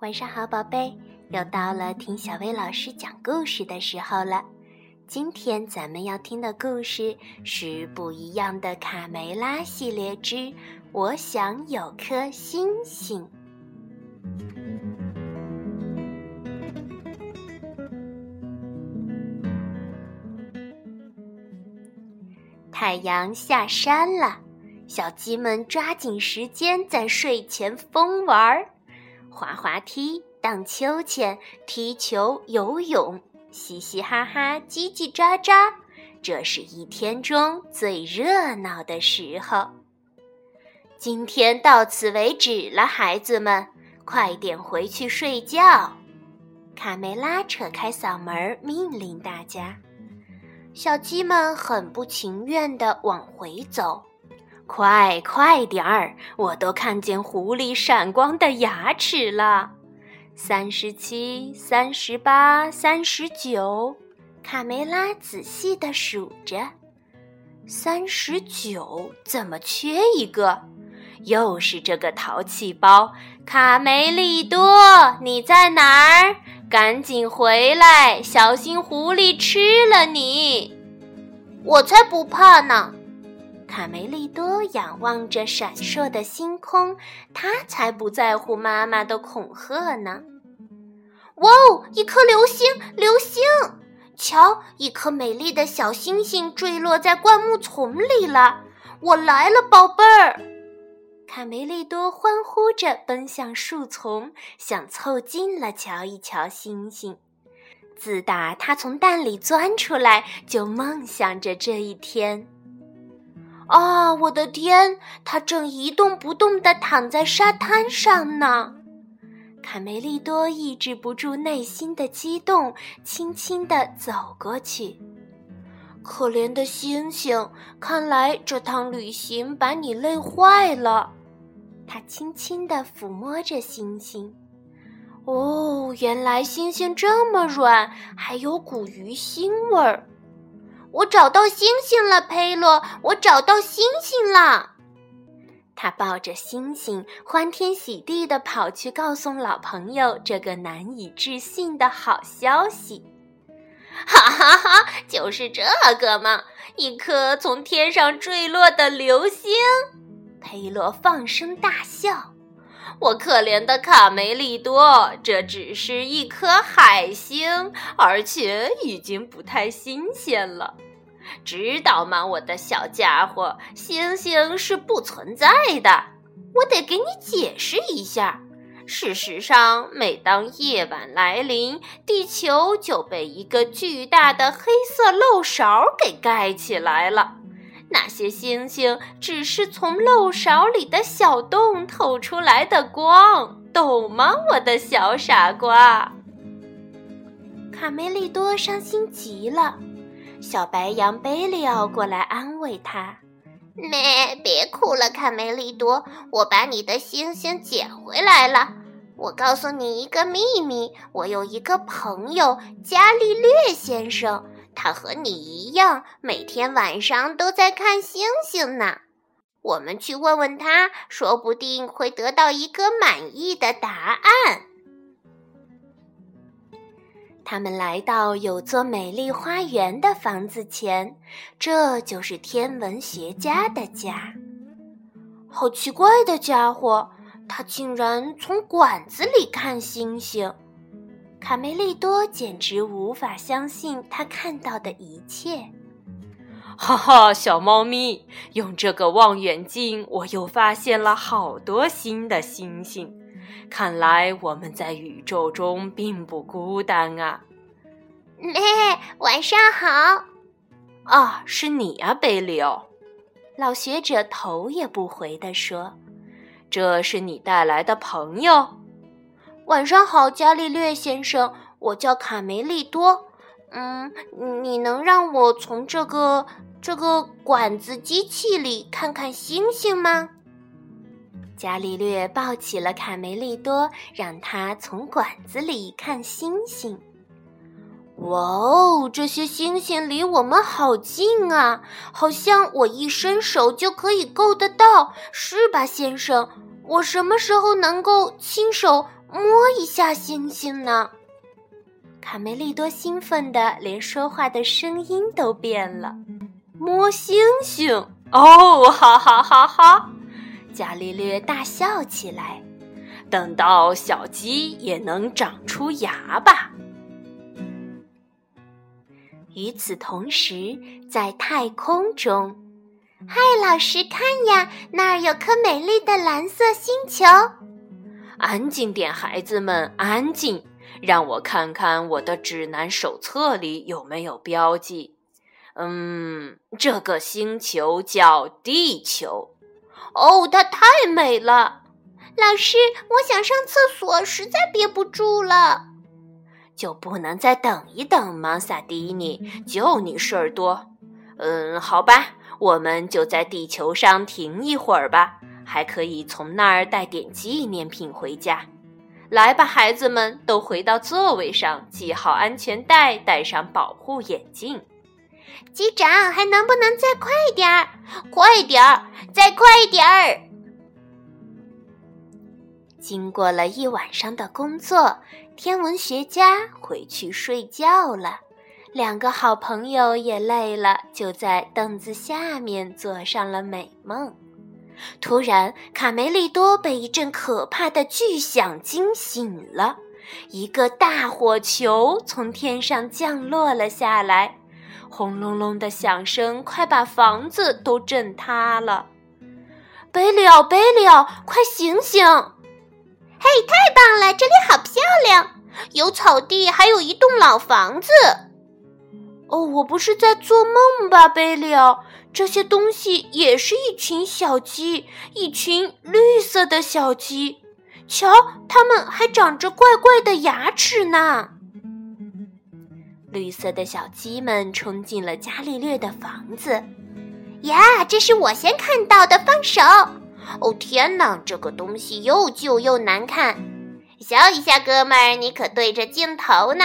晚上好，宝贝，又到了听小薇老师讲故事的时候了。今天咱们要听的故事是《不一样的卡梅拉》系列之《我想有颗星星》。太阳下山了，小鸡们抓紧时间在睡前疯玩儿。滑滑梯、荡秋千、踢球、游泳，嘻嘻哈哈，叽叽喳喳，这是一天中最热闹的时候。今天到此为止了，孩子们，快点回去睡觉。卡梅拉扯开嗓门命令大家。小鸡们很不情愿地往回走。快快点儿！我都看见狐狸闪光的牙齿了。三十七、三十八、三十九，卡梅拉仔细地数着。三十九，怎么缺一个？又是这个淘气包，卡梅利多，你在哪儿？赶紧回来，小心狐狸吃了你！我才不怕呢！卡梅利多仰望着闪烁的星空，他才不在乎妈妈的恐吓呢。哇哦，一颗流星！流星！瞧，一颗美丽的小星星坠落在灌木丛里了。我来了，宝贝儿！卡梅利多欢呼着奔向树丛，想凑近了瞧一瞧星星。自打他从蛋里钻出来，就梦想着这一天。啊，我的天！它正一动不动地躺在沙滩上呢。卡梅利多抑制不住内心的激动，轻轻地走过去。可怜的星星，看来这趟旅行把你累坏了。他轻轻地抚摸着星星。哦，原来星星这么软，还有股鱼腥味儿。我找到星星了，佩洛！我找到星星了。他抱着星星，欢天喜地地跑去告诉老朋友这个难以置信的好消息。哈哈哈，就是这个嘛！一颗从天上坠落的流星。佩洛放声大笑。我可怜的卡梅利多，这只是一颗海星，而且已经不太新鲜了。知道吗，我的小家伙？星星是不存在的。我得给你解释一下。事实上，每当夜晚来临，地球就被一个巨大的黑色漏勺给盖起来了。那些星星只是从漏勺里的小洞透出来的光，懂吗，我的小傻瓜？卡梅利多伤心极了。小白羊贝利奥过来安慰他：“ 咩，别哭了，卡梅利多，我把你的星星捡回来了。我告诉你一个秘密，我有一个朋友伽利略先生，他和你一样，每天晚上都在看星星呢。我们去问问他，说不定会得到一个满意的答案。”他们来到有座美丽花园的房子前，这就是天文学家的家。好奇怪的家伙，他竟然从管子里看星星！卡梅利多简直无法相信他看到的一切。哈哈，小猫咪，用这个望远镜，我又发现了好多新的星星。看来我们在宇宙中并不孤单啊！咩，晚上好。啊，是你啊，贝利奥。老学者头也不回地说：“这是你带来的朋友。”晚上好，伽利略先生，我叫卡梅利多。嗯，你能让我从这个这个管子机器里看看星星吗？伽利略抱起了卡梅利多，让他从管子里看星星。哇哦，这些星星离我们好近啊，好像我一伸手就可以够得到，是吧，先生？我什么时候能够亲手摸一下星星呢？卡梅利多兴奋的连说话的声音都变了。摸星星哦，哈哈哈哈！伽利略大笑起来。等到小鸡也能长出牙吧。与此同时，在太空中，嗨，老师，看呀，那儿有颗美丽的蓝色星球。安静点，孩子们，安静。让我看看我的指南手册里有没有标记。嗯，这个星球叫地球。哦，它太美了。老师，我想上厕所，实在憋不住了。就不能再等一等吗，萨迪尼？就你事儿多。嗯，好吧，我们就在地球上停一会儿吧，还可以从那儿带点纪念品回家。来吧，孩子们，都回到座位上，系好安全带，戴上保护眼镜。机长，还能不能再快点儿？快点儿，再快点儿！经过了一晚上的工作，天文学家回去睡觉了。两个好朋友也累了，就在凳子下面做上了美梦。突然，卡梅利多被一阵可怕的巨响惊醒了。一个大火球从天上降落了下来，轰隆隆的响声快把房子都震塌了。贝里奥，贝里奥，快醒醒！嘿，太棒了，这里好漂亮，有草地，还有一栋老房子。哦，我不是在做梦吧，贝里奥？这些东西也是一群小鸡，一群绿色的小鸡。瞧，它们还长着怪怪的牙齿呢。绿色的小鸡们冲进了伽利略的房子。呀，这是我先看到的，放手！哦天哪，这个东西又旧又难看。笑一下，哥们儿，你可对着镜头呢。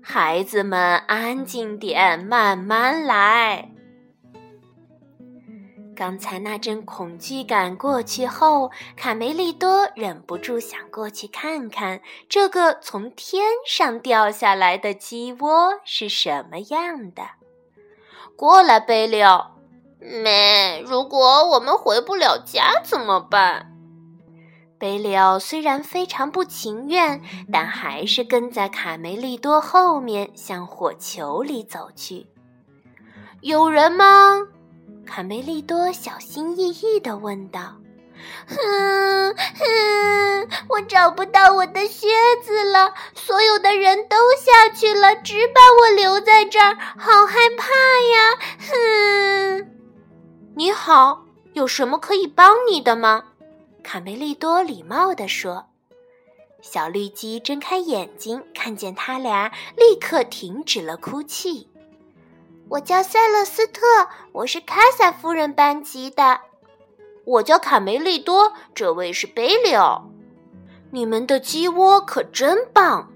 孩子们，安静点，慢慢来。刚才那阵恐惧感过去后，卡梅利多忍不住想过去看看这个从天上掉下来的鸡窝是什么样的。过来，贝利奥。没，如果我们回不了家怎么办？贝利奥虽然非常不情愿，但还是跟在卡梅利多后面向火球里走去。有人吗？卡梅利多小心翼翼地问道：“哼哼，我找不到我的靴子了，所有的人都下去了，只把我留在这儿，好害怕呀！”哼，你好，有什么可以帮你的吗？卡梅利多礼貌地说。小绿鸡睁开眼睛，看见他俩，立刻停止了哭泣。我叫塞勒斯特，我是卡萨夫人班级的。我叫卡梅利多，这位是贝利奥。你们的鸡窝可真棒！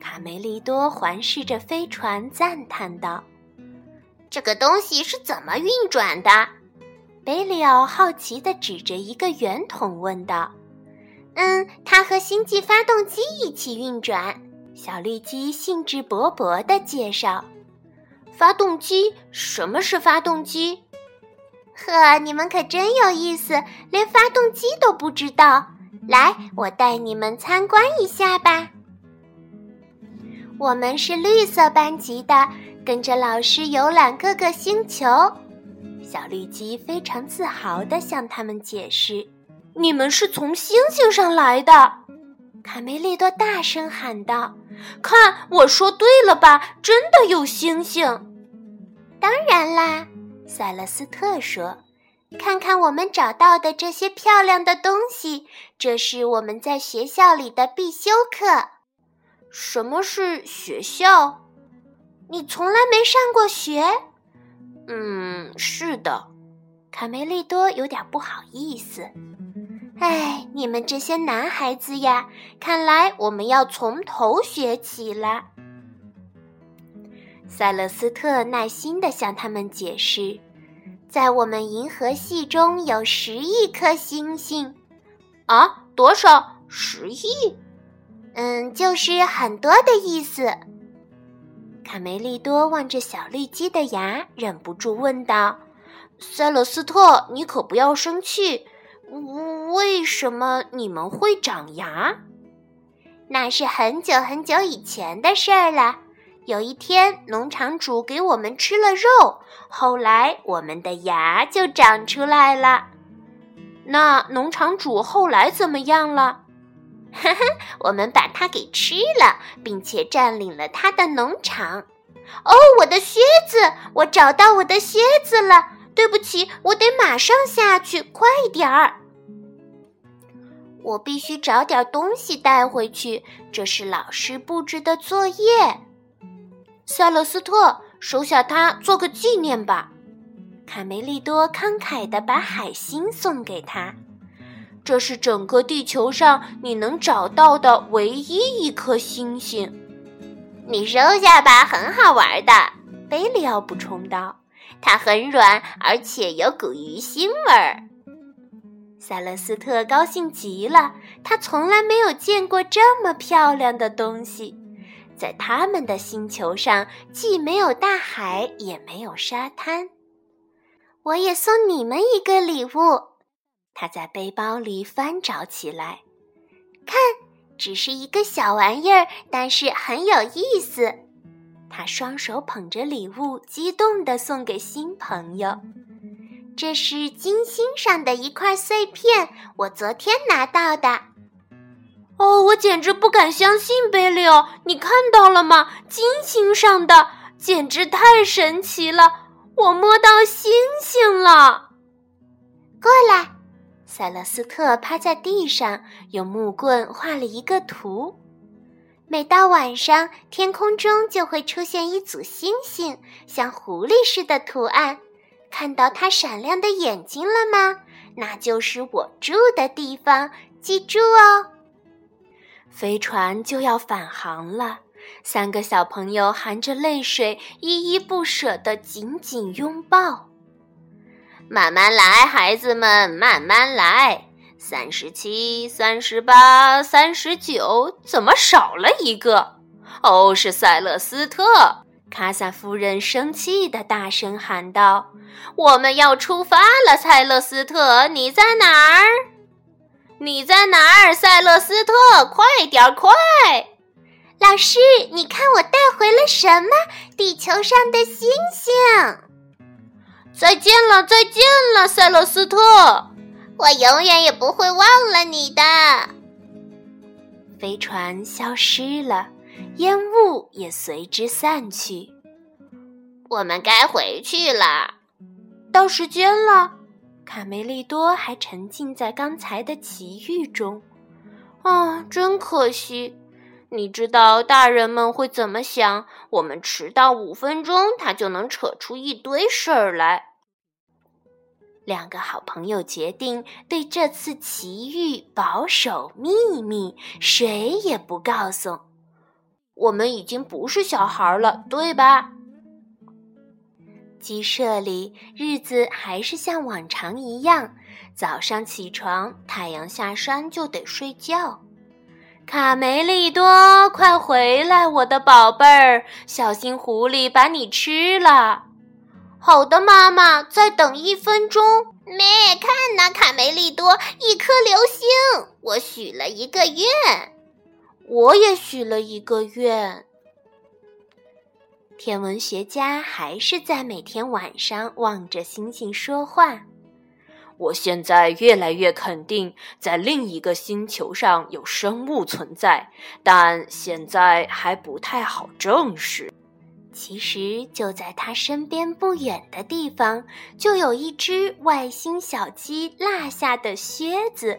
卡梅利多环视着飞船，赞叹道：“这个东西是怎么运转的？”贝利奥好奇地指着一个圆筒问道：“嗯，它和星际发动机一起运转。”小绿鸡兴致勃勃地介绍。发动机？什么是发动机？呵，你们可真有意思，连发动机都不知道。来，我带你们参观一下吧。我们是绿色班级的，跟着老师游览各个星球。小绿鸡非常自豪地向他们解释：“你们是从星星上来的。”卡梅利多大声喊道：“看，我说对了吧？真的有星星！”当然啦，塞勒斯特说：“看看我们找到的这些漂亮的东西，这是我们在学校里的必修课。”什么是学校？你从来没上过学？嗯，是的。卡梅利多有点不好意思。哎，你们这些男孩子呀，看来我们要从头学起了。塞勒斯特耐心地向他们解释：“在我们银河系中有十亿颗星星。”啊，多少？十亿？嗯，就是很多的意思。卡梅利多望着小绿鸡的牙，忍不住问道：“塞勒斯特，你可不要生气。为什么你们会长牙？那是很久很久以前的事儿了。有一天，农场主给我们吃了肉，后来我们的牙就长出来了。那农场主后来怎么样了？”哈哈，我们把它给吃了，并且占领了他的农场。哦，我的靴子！我找到我的靴子了。对不起，我得马上下去，快点儿！我必须找点东西带回去，这是老师布置的作业。塞勒斯特，收下它，做个纪念吧。卡梅利多慷慨地把海星送给他。这是整个地球上你能找到的唯一一颗星星，你收下吧，很好玩的。贝利奥补充道：“它很软，而且有股鱼腥味儿。”塞勒斯特高兴极了，他从来没有见过这么漂亮的东西。在他们的星球上，既没有大海，也没有沙滩。我也送你们一个礼物。他在背包里翻找起来，看，只是一个小玩意儿，但是很有意思。他双手捧着礼物，激动地送给新朋友。这是金星上的一块碎片，我昨天拿到的。哦，我简直不敢相信，贝利奥，你看到了吗？金星上的，简直太神奇了！我摸到星星了。过来。塞勒斯特趴在地上，用木棍画了一个图。每到晚上，天空中就会出现一组星星，像狐狸似的图案。看到它闪亮的眼睛了吗？那就是我住的地方，记住哦。飞船就要返航了，三个小朋友含着泪水，依依不舍地紧紧拥抱。慢慢来，孩子们，慢慢来。三十七、三十八、三十九，怎么少了一个？哦，是塞勒斯特！卡萨夫人生气的大声喊道：“我们要出发了，塞勒斯特，你在哪儿？你在哪儿，塞勒斯特？快点，快！老师，你看我带回了什么？地球上的星星。”再见了，再见了，塞勒斯特！我永远也不会忘了你的。飞船消失了，烟雾也随之散去。我们该回去了，到时间了。卡梅利多还沉浸在刚才的奇遇中。啊，真可惜！你知道大人们会怎么想？我们迟到五分钟，他就能扯出一堆事儿来。两个好朋友决定对这次奇遇保守秘密，谁也不告诉。我们已经不是小孩了，对吧？鸡舍里，日子还是像往常一样。早上起床，太阳下山就得睡觉。卡梅利多，快回来，我的宝贝儿！小心狐狸把你吃了。好的，妈妈，再等一分钟。咩，看呐，卡梅利多，一颗流星！我许了一个愿，我也许了一个愿。天文学家还是在每天晚上望着星星说话。我现在越来越肯定，在另一个星球上有生物存在，但现在还不太好证实。其实就在他身边不远的地方，就有一只外星小鸡落下的靴子，